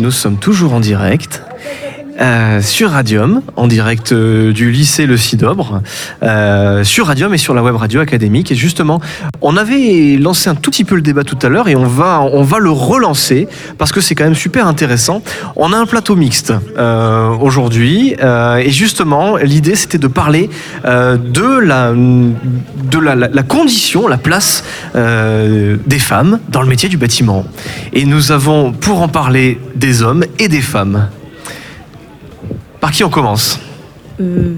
Nous sommes toujours en direct. Euh, sur Radium, en direct euh, du lycée Le Cidobre, euh, sur Radium et sur la web radio académique. Et justement, on avait lancé un tout petit peu le débat tout à l'heure et on va, on va le relancer parce que c'est quand même super intéressant. On a un plateau mixte aujourd'hui et justement, l'idée c'était de parler de, la, de la, condition, la place des femmes dans le métier du bâtiment. Et nous avons pour en parler des hommes et des femmes. Par qui on commence Euh,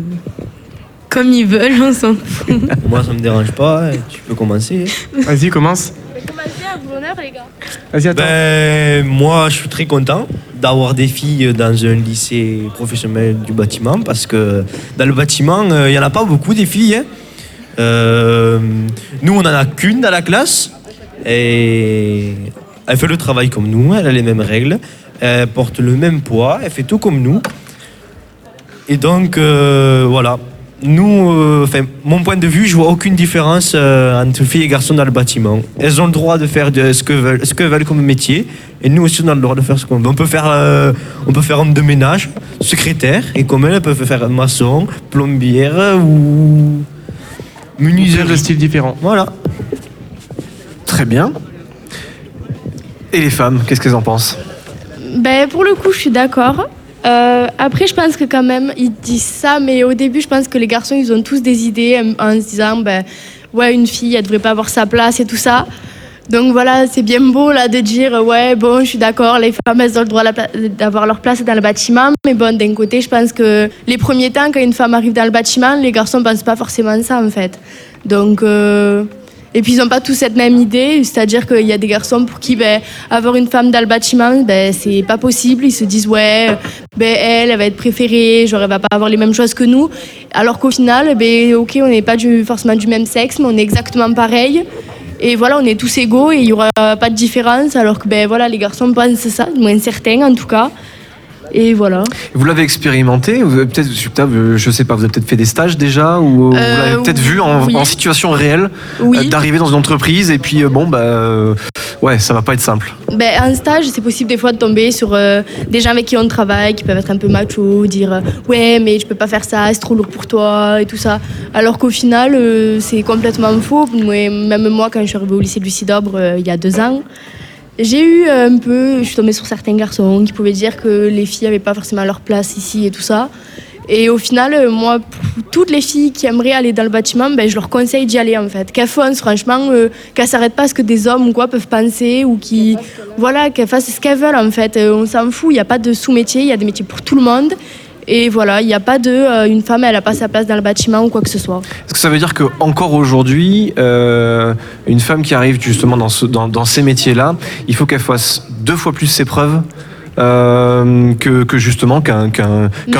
comme ils veulent, on s'en fout. Moi, ça me dérange pas, tu peux commencer. Vas-y, commence. Commencez à vous honneur, les gars. Vas-y, attends. Ben, moi, je suis très content d'avoir des filles dans un lycée professionnel du bâtiment parce que dans le bâtiment, euh, il n'y en a pas beaucoup des filles. hein. Euh, nous, on en a qu'une dans la classe et elle fait le travail comme nous, elle a les mêmes règles, elle porte le même poids, elle fait tout comme nous. Et donc, euh, voilà. Nous, euh, enfin, mon point de vue, je vois aucune différence euh, entre filles et garçons dans le bâtiment. Elles ont le droit de faire de, ce que veulent, ce que veulent comme métier, et nous aussi, on a le droit de faire ce qu'on veut. On peut faire, euh, on peut faire homme de ménage, secrétaire, et comme elles, elles peuvent faire maçon, plombière ou Plein de menuiserie. styles différents. Voilà. Très bien. Et les femmes, qu'est-ce qu'elles en pensent? Ben, pour le coup, je suis d'accord. Euh, après, je pense que quand même, ils disent ça, mais au début, je pense que les garçons, ils ont tous des idées euh, en se disant, ben, ouais, une fille, elle devrait pas avoir sa place et tout ça. Donc voilà, c'est bien beau là de dire, ouais, bon, je suis d'accord, les femmes, elles ont le droit d'avoir leur place dans le bâtiment. Mais bon, d'un côté, je pense que les premiers temps, quand une femme arrive dans le bâtiment, les garçons pensent pas forcément ça, en fait. Donc. euh, Et puis ils n'ont pas tous cette même idée, c'est-à-dire qu'il y a des garçons pour qui ben, avoir une femme dans le bâtiment, ben, c'est pas possible. Ils se disent ouais, ben, elle, elle va être préférée, genre elle va pas avoir les mêmes choses que nous. Alors qu'au final, ben, ok, on n'est pas du, forcément du même sexe, mais on est exactement pareil. Et voilà, on est tous égaux et il y aura pas de différence. Alors que ben voilà, les garçons pensent ça, moins certains en tout cas. Et voilà. Vous l'avez expérimenté vous avez peut-être, je sais pas, vous avez peut-être fait des stages déjà ou vous Euh, l'avez peut-être vu en, oui. en situation réelle Oui. euh, d'arriver dans une entreprise et puis euh, bon bah ouais, ça va pas être simple. Ben, en stage, c'est possible des fois de tomber sur euh, des gens avec qui on travaille, qui peuvent être un peu macho, dire euh, ouais, mais je peux pas faire ça, c'est trop lourd pour toi et tout ça. Alors qu'au final, euh, c'est complètement faux. Même moi, quand je suis arrivée au lycée de Lucidobre euh, il y a deux ans, j'ai eu euh, un peu, je suis tombée sur certains garçons qui pouvaient dire que les filles n'avaient pas forcément leur place ici et tout ça. Et au final, euh, moi, toutes les filles qui aimeraient aller dans le bâtiment, ben, je leur conseille d'y aller en fait. Qu'elles foncent, franchement, euh, qu'elles s'arrêtent pas à ce que des hommes ou quoi peuvent penser ou qui, voilà, qu'elles fassent ce qu'elles veulent en fait. Euh, on s'en fout, il n'y a pas de sous-métier, il y a des métiers pour tout le monde. Et voilà, il n'y a pas de euh, une femme, elle n'a pas sa place dans le bâtiment ou quoi que ce soit. Est-ce que ça veut dire que encore aujourd'hui, euh, une femme qui arrive justement dans, ce, dans, dans ces métiers-là, il faut qu'elle fasse deux fois plus ses preuves euh, que, que justement qu'un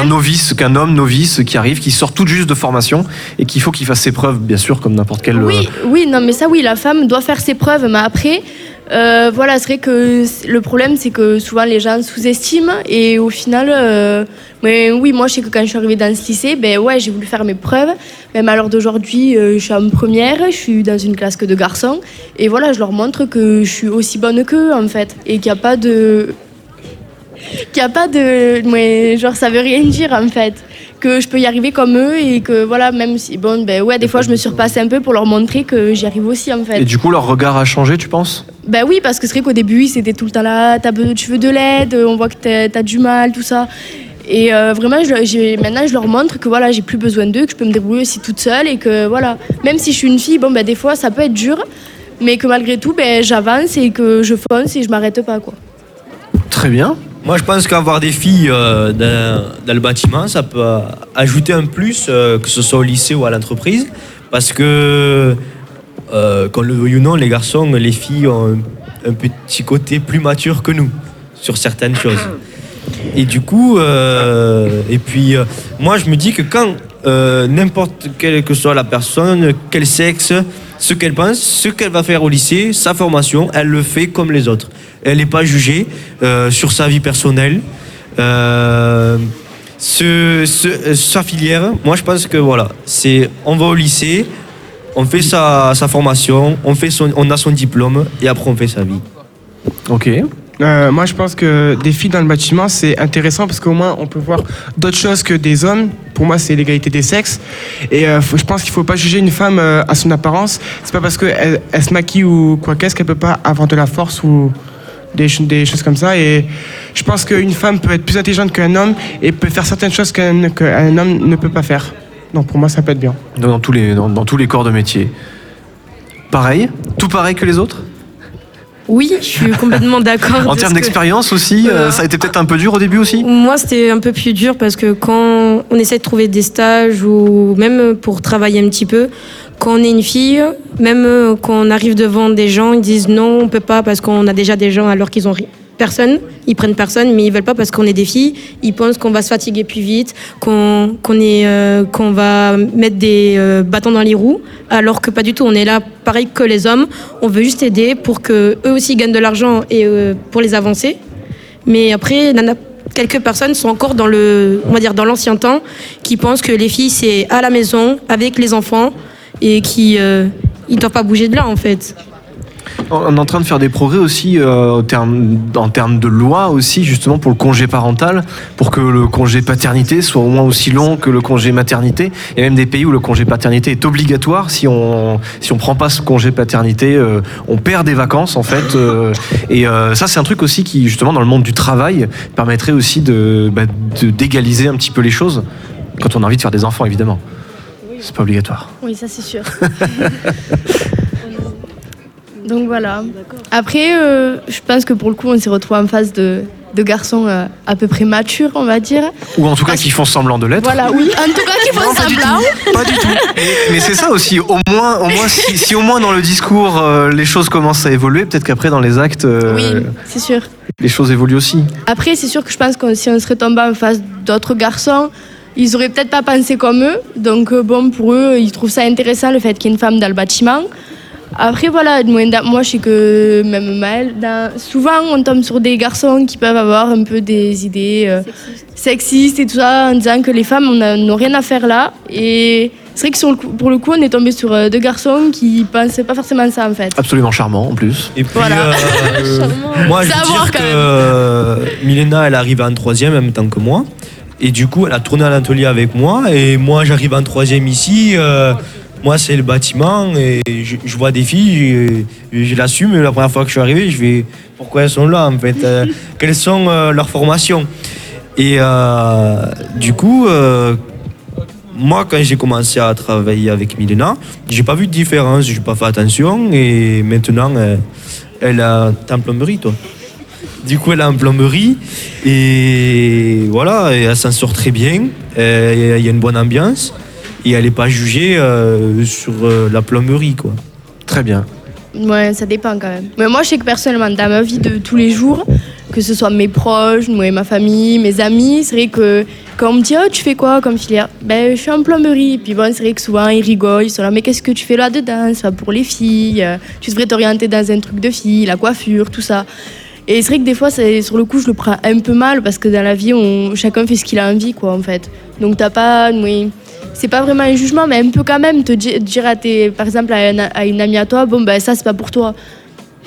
novice, qu'un homme novice qui arrive, qui sort tout juste de formation et qu'il faut qu'il fasse ses preuves, bien sûr, comme n'importe quel. Oui, oui, non, mais ça, oui, la femme doit faire ses preuves, mais après, euh, voilà, c'est vrai que le problème, c'est que souvent les gens sous-estiment, et au final, euh, mais oui, moi, je sais que quand je suis arrivée dans ce lycée, ben ouais, j'ai voulu faire mes preuves, même à l'heure d'aujourd'hui, euh, je suis en première, je suis dans une classe que de garçons, et voilà, je leur montre que je suis aussi bonne qu'eux, en fait, et qu'il n'y a pas de. Qu'il n'y a pas de. mais genre, ça veut rien dire, en fait. Que je peux y arriver comme eux et que voilà même si bon ben ouais des fois je me surpasse un peu pour leur montrer que j'y arrive aussi en fait. Et du coup, leur regard a changé, tu penses? Ben oui parce que c'est vrai qu'au début c'était tout le temps là t'as tu veux de l'aide on voit que t'as as du mal tout ça. Et euh, vraiment je, maintenant je leur montre que voilà j'ai plus besoin d'eux que je peux me débrouiller aussi toute seule et que voilà. Même si je suis une fille bon ben des fois ça peut être dur mais que malgré tout ben j'avance et que je fonce et je m'arrête pas quoi. Très bien. Moi, je pense qu'avoir des filles euh, dans, le bâtiment, ça peut ajouter un plus, euh, que ce soit au lycée ou à l'entreprise. Parce que, euh, qu'on le veuille ou non, les garçons, les filles ont un petit côté plus mature que nous sur certaines choses. Et du coup, euh, et puis, euh, moi, je me dis que quand euh, n'importe quelle que soit la personne, quel sexe, ce qu'elle pense, ce qu'elle va faire au lycée, sa formation, elle le fait comme les autres. Elle n'est pas jugée sur sa vie personnelle. Sa filière, moi je pense que voilà, c'est on va au lycée, on fait sa, sa formation, on, fait son, on a son diplôme et après on fait sa vie. Ok. Euh, moi, je pense que des filles dans le bâtiment, c'est intéressant parce qu'au moins, on peut voir d'autres choses que des hommes. Pour moi, c'est l'égalité des sexes. Et euh, je pense qu'il faut pas juger une femme euh, à son apparence. C'est pas parce qu'elle elle se maquille ou quoi qu'est-ce qu'elle peut pas avoir de la force ou des, des choses comme ça. Et je pense qu'une femme peut être plus intelligente qu'un homme et peut faire certaines choses qu'un homme ne peut pas faire. Donc pour moi, ça peut être bien. Dans, tous les, dans tous les corps de métier. Pareil? Tout pareil que les autres? Oui, je suis complètement d'accord. En de termes que- d'expérience aussi, euh, ça a été peut-être un peu dur au début aussi Moi, c'était un peu plus dur parce que quand on essaie de trouver des stages ou même pour travailler un petit peu, quand on est une fille, même quand on arrive devant des gens, ils disent non, on peut pas parce qu'on a déjà des gens alors qu'ils ont ri- personne, ils prennent personne, mais ils veulent pas parce qu'on est des filles. Ils pensent qu'on va se fatiguer plus vite, qu'on qu'on est, euh, qu'on va mettre des euh, bâtons dans les roues, alors que pas du tout. On est là, pareil que les hommes. On veut juste aider pour que eux aussi gagnent de l'argent et euh, pour les avancer. Mais après, quelques personnes sont encore dans le, on va dire dans l'ancien temps, qui pensent que les filles c'est à la maison avec les enfants et qui ils doivent pas bouger de là en fait. On est en train de faire des progrès aussi euh, en, termes, en termes de loi aussi, justement pour le congé parental, pour que le congé paternité soit au moins aussi long que le congé maternité. Il y a même des pays où le congé paternité est obligatoire. Si on si on prend pas ce congé paternité, euh, on perd des vacances en fait. euh, et ça, c'est un truc aussi qui, justement, dans le monde du travail, permettrait aussi de bah, de- d'égaliser un petit peu les choses quand on a envie de faire des enfants, évidemment. C'est pas obligatoire. Oui, ça c'est sûr. Donc voilà. Après, euh, je pense que pour le coup, on s'est retrouvé en face de, de garçons euh, à peu près matures, on va dire. Ou en tout cas qui font semblant de l'être. Voilà, oui. En tout cas, qui font Non, pas du semblant. tout. Pas du tout. Mais, mais c'est ça aussi. Au moins, au moins si, si au moins dans le discours, euh, les choses commencent à évoluer, peut-être qu'après dans les actes, euh, Oui, c'est sûr. les choses évoluent aussi. Après, c'est sûr que je pense que si on serait tombé en face d'autres garçons, ils auraient peut-être pas pensé comme eux. Donc, bon, pour eux, ils trouvent ça intéressant le fait qu'il y ait une femme dans le bâtiment. Après, voilà, moi, je sais que même Maëlle, dans- souvent on tombe sur des garçons qui peuvent avoir un peu des idées euh, sexistes et tout ça, en disant que les femmes on n'ont rien à faire là. Et c'est vrai que sur le coup- pour le coup, on est tombé sur euh, deux garçons qui pensaient pas forcément ça en fait. Absolument charmant en plus. Et puis, Voilà. euh, moi, je dire que même. euh, Milena, elle arrive en troisième en même temps que moi. Et du coup, elle a tourné à l'atelier avec moi. Et moi, j'arrive en troisième ici. euh, moi, c'est le bâtiment. Et je, vois des filles, je, l'assume. La première fois que je suis arrivé, je vais pourquoi elles sont là en fait? Euh, Quelles sont euh, leurs formations? Et euh, du coup, moi, quand j'ai commencé à travailler avec Milena, j'ai pas vu de différence, j'ai pas fait attention. Et maintenant, elle a t'es en plomberie, toi. Du coup, elle est en plomberie et voilà, elle s'en sort très bien. Il y a une bonne ambiance et elle n'est pas jugée euh, sur euh, la plomberie, quoi. Très bien. Ouais, ça dépend quand même. Mais moi, je sais que personnellement, dans ma vie de tous les jours, que ce soit mes proches, moi et ma famille, mes amis, c'est vrai que quand on me dit oh, tu fais quoi comme filière Ben, je suis en plomberie. Puis bon, c'est vrai que souvent ils rigolent, ils sont là, mais qu'est-ce que tu fais là-dedans? C'est pas pour les filles. Tu devrais t'orienter dans un truc de filles, la coiffure, tout ça. Et c'est vrai que des fois, sur le coup, je le prends un peu mal parce que dans la vie, on, chacun fait ce qu'il a envie, quoi, en fait. Donc, t'as pas. Oui, c'est pas vraiment un jugement, mais un peu quand même te di- dire à tes, par exemple, à, un- à une amie à toi, bon, ben ça, c'est pas pour toi.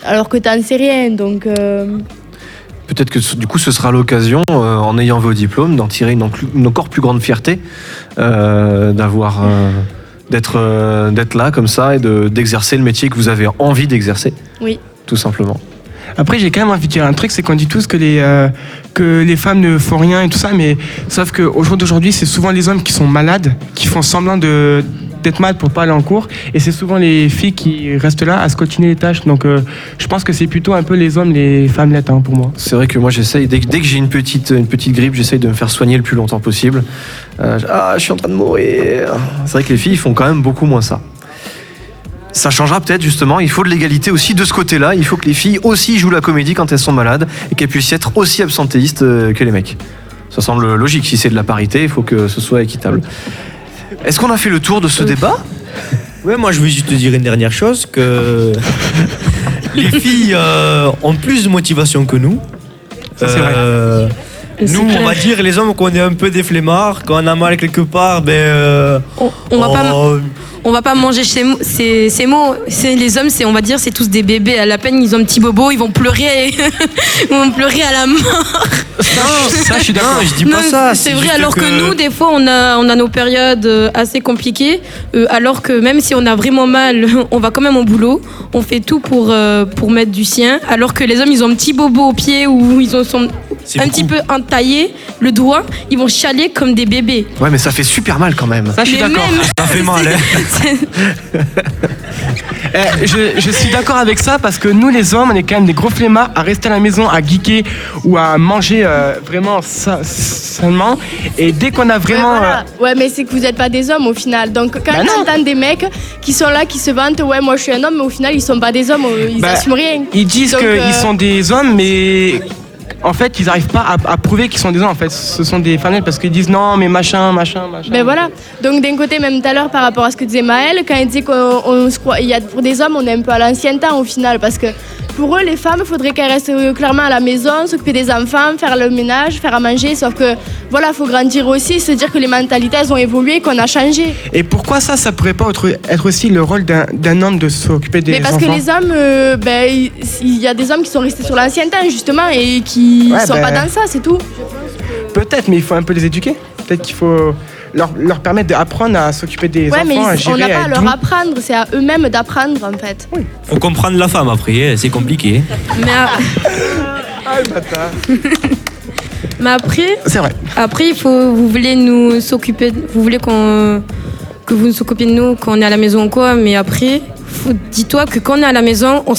Alors que t'en sais rien, donc. euh, Peut-être que du coup ce sera l'occasion, euh, en ayant vos diplômes, d'en tirer une, encore plus grande fierté, euh, d'avoir, d'être, d'être là comme ça et de- d'exercer le métier que vous avez envie d'exercer. Oui. Tout simplement. Après, j'ai quand même envie de dire un truc, c'est qu'on dit tous que les, euh, que les femmes ne font rien et tout ça, mais sauf qu'au jour d'aujourd'hui, c'est souvent les hommes qui sont malades, qui font semblant de d'être malades pour pas aller en cours, et c'est souvent les filles qui restent là à se continuer les tâches. Donc, euh, je pense que c'est plutôt un peu les hommes, les femmes hein, pour moi. C'est vrai que moi j'essaye, dès, que- dès que j'ai une petite, une petite grippe, j'essaye de me faire soigner le plus longtemps possible. Euh, ah, je suis en train de mourir. C'est vrai que les filles font quand même beaucoup moins ça. Ça changera peut-être justement, il faut de l'égalité aussi de ce côté-là, il faut que les filles aussi jouent la comédie quand elles sont malades et qu'elles puissent être aussi absentéistes euh, que les mecs. Ça semble logique, si c'est de la parité, il faut que ce soit équitable. Est-ce qu'on a fait le tour de ce débat? Ouais, moi je veux juste te dire une dernière chose que les filles euh, ont plus de motivation que nous. Ça, c'est vrai. Nous, on va dire, les hommes, qu'on est un peu des flemmards, quand on a mal quelque part, ben. euh, On, on va pas, oh, on va pas manger chez ces, ces mots. Les hommes, c'est on va dire, c'est tous des bébés. À la peine, ils ont un petit bobo, ils vont pleurer, ils vont pleurer à la mort. Ça, je suis d'accord. Non, je dis pas Non, ça. C'est vrai, alors que... nous, des fois, on a, on a nos périodes euh, assez compliquées, euh, alors que même si on a vraiment mal, on va quand même au boulot, on fait tout pour, euh, pour mettre du sien, alors que les hommes, ils ont un petit bobo au pied ou ils ont un beaucoup. petit peu entaillé le doigt, ils vont chialer comme des bébés. Ouais, mais ça fait super mal quand même. Ça, je suis Mais d'accord. même- Ça fait mal, hein. Eh, je, je suis d'accord avec ça parce que nous, les hommes, on est quand même des gros flemmards à rester à la maison, à geeker ou à manger euh, vraiment sa- sainement. Et dès qu'on a Ouais, vraiment. Ouais, mais c'est que vous n'êtes pas des hommes au final. Donc quand Bah on entend des mecs qui sont là, qui se vantent, ouais, moi je suis un homme, mais au final ils sont pas des hommes, euh, ils Bah, assument rien. Ils disent Donc, qu'ils euh, sont des hommes, mais en fait, ils n'arrivent pas à, prouver qu'ils sont des hommes. En fait, ce sont des fanels parce qu'ils disent non, mais machin, machin, machin. Ben voilà. Donc d'un côté, même tout à l'heure, par rapport à ce que disait Maël, quand il dit qu'on on se croit, il y a pour des hommes, on est un peu à l'ancien temps au final, parce que pour eux, les femmes, il faudrait qu'elles restent clairement à la maison, s'occuper des enfants, faire le ménage, faire à manger. Sauf que voilà, faut grandir aussi, se dire que les mentalités elles ont évolué, qu'on a changé. Et pourquoi ça, ça pourrait pas être, aussi le rôle d'un homme de s'occuper des Mais parce enfants? que les hommes, euh, ben, il il y a des hommes qui sont restés sur l'ancien temps justement et qui Ouais, sont ben- pas dans ça, c'est tout. Peut-être, mais il faut un peu les éduquer. Peut-être qu'il faut leur, leur permettre d'apprendre à s'occuper des Ouais, mais enfants, à ils- on gérer, n'a pas à leur apprendre, c'est à eux-mêmes d'apprendre en fait. Faut comprendre la femme après, hein, c'est compliqué. Mais, à- Ah, le bâtard. mais après, C'est vrai. Après, il faut, vous voulez nous s'occuper, vous voulez qu'on, que vous nous occupiez de nous quand on est à la maison ou quoi, mais après, dis-toi que quand on est à la maison, on,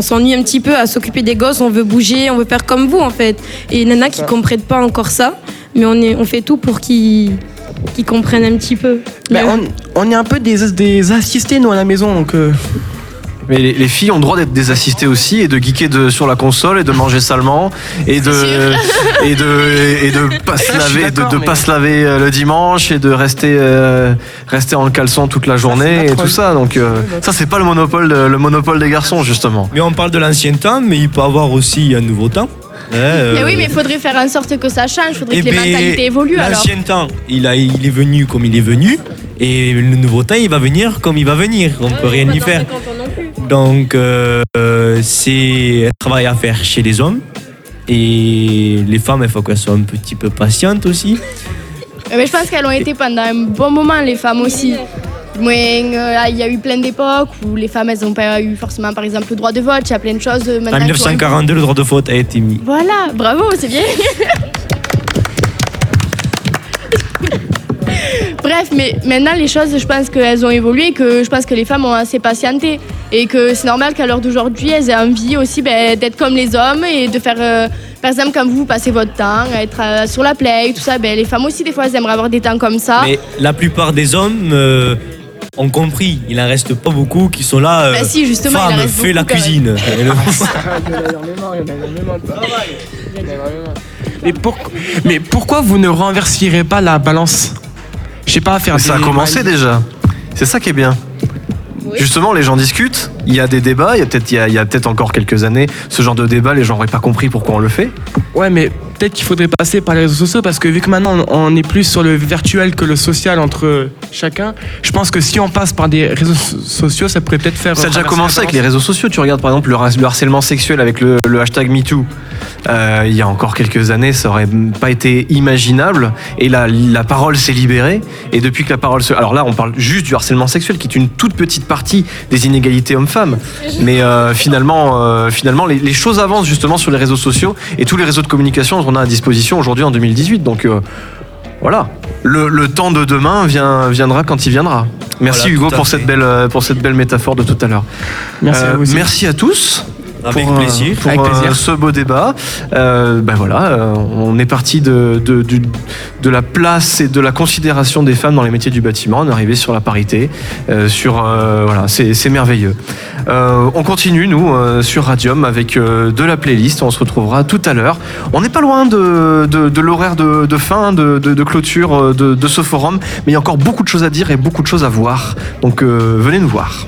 s'ennuie un petit peu à s'occuper des gosses, on veut bouger, on veut faire comme vous en fait. Et il y en a qui Ça. comprennent pas encore ça, mais on, est, on fait tout pour qu'ils, qu'ils comprennent un petit peu. Mais Mais- on, on est un peu des, des assistés, nous, à la maison, donc. euh, Mais les, les filles ont le droit d'être des assistées aussi et de geeker de, sur la console et de manger salement et de et de et de pas se laver de, d'accord, de mais- pas se laver le dimanche et de rester euh, rester en caleçon toute la journée et tout ça donc euh, ça c'est pas le monopole de- le monopole des garçons justement. Mais on parle de l'ancien temps, mais il peut avoir aussi un nouveau temps. Euh, Mais oui, mais il faudrait faire en sorte que ça change, il faudrait eh que les ben, mentalités évoluent alors. L'ancien temps, il, a, il est venu comme il est venu, et le nouveau temps, il va venir comme il va venir. On peut rien y faire. Donc, euh, euh, c'est un travail à faire chez les hommes. Et les femmes, il faut qu'elles soient un petit peu patientes aussi. Mais je pense qu'elles ont été pendant un bon moment, les femmes aussi. Euh, il y a eu plein d'époques où les femmes, elles n'ont pas eu forcément, par exemple, le droit de vote. Il y a plein de choses euh, maintenant. En qui ont- 1942, le droit de faute a été mis. Voilà, bravo, c'est bien. Bref, mais maintenant les choses, je pense qu'elles ont évolué, que je pense que les femmes ont assez patienté et que c'est normal qu'à l'heure d'aujourd'hui, elles aient envie aussi ben, d'être comme les hommes et de faire, euh, par exemple, quand vous passez votre temps, à être euh, sur la play, tout ça, ben, les femmes aussi, des fois, elles aimeraient avoir des temps comme ça. Mais la plupart des hommes euh, ont compris. Il n'en reste pas beaucoup qui sont là. euh, Bah si, justement, il en reste fais la beaucoup, cuisine. Et le- en en en. Mais, pour- mais pourquoi vous ne renverseriez pas la balance? Je sais pas, faire Ça a des- commencé déjà. C'est ça qui est bien. Justement, les gens discutent, il y a des débats, il y a peut-être il y a, il y a peut-être encore quelques années, ce genre de débat, les gens n'auraient pas compris pourquoi on le fait. Ouais, mais peut-être qu'il faudrait passer par les réseaux sociaux parce que vu que maintenant on est plus sur le virtuel que le social entre chacun, je pense que si on passe par des réseaux so- sociaux, ça pourrait peut-être faire. Ça a déjà commencé avec les réseaux sociaux. Tu regardes par exemple le harcèlement sexuel avec le, le hashtag MeToo. Euh, il y a encore quelques années, ça aurait pas été imaginable. Et la, la parole s'est libérée. Et depuis que la parole se... Alors là, on parle juste du harcèlement sexuel, qui est une toute petite partie des inégalités hommes-femmes. Mais euh, finalement, euh, finalement les, les choses avancent justement sur les réseaux sociaux. Et tous les réseaux de communication qu'on a à disposition aujourd'hui en 2018. Donc voilà. Le, le temps de demain vient, viendra quand il viendra. Merci Voilà, Hugo pour fait. cette, belle, pour cette belle métaphore de tout à l'heure. Merci à vous aussi. merci à tous. Avec pour, plaisir. pour Avec plaisir. ce beau débat. Euh, ben voilà, euh, on est parti de, de, la place et de la considération des femmes dans les métiers du bâtiment. On est arrivé sur la parité, euh, sur euh, voilà, c'est merveilleux. On continue nous sur Radium avec de la playlist. On se retrouvera tout à l'heure. On n'est pas loin de, de, l'horaire de, fin, de, de, clôture de, ce forum, mais il y a encore beaucoup de choses à dire et beaucoup de choses à voir. Donc venez nous voir.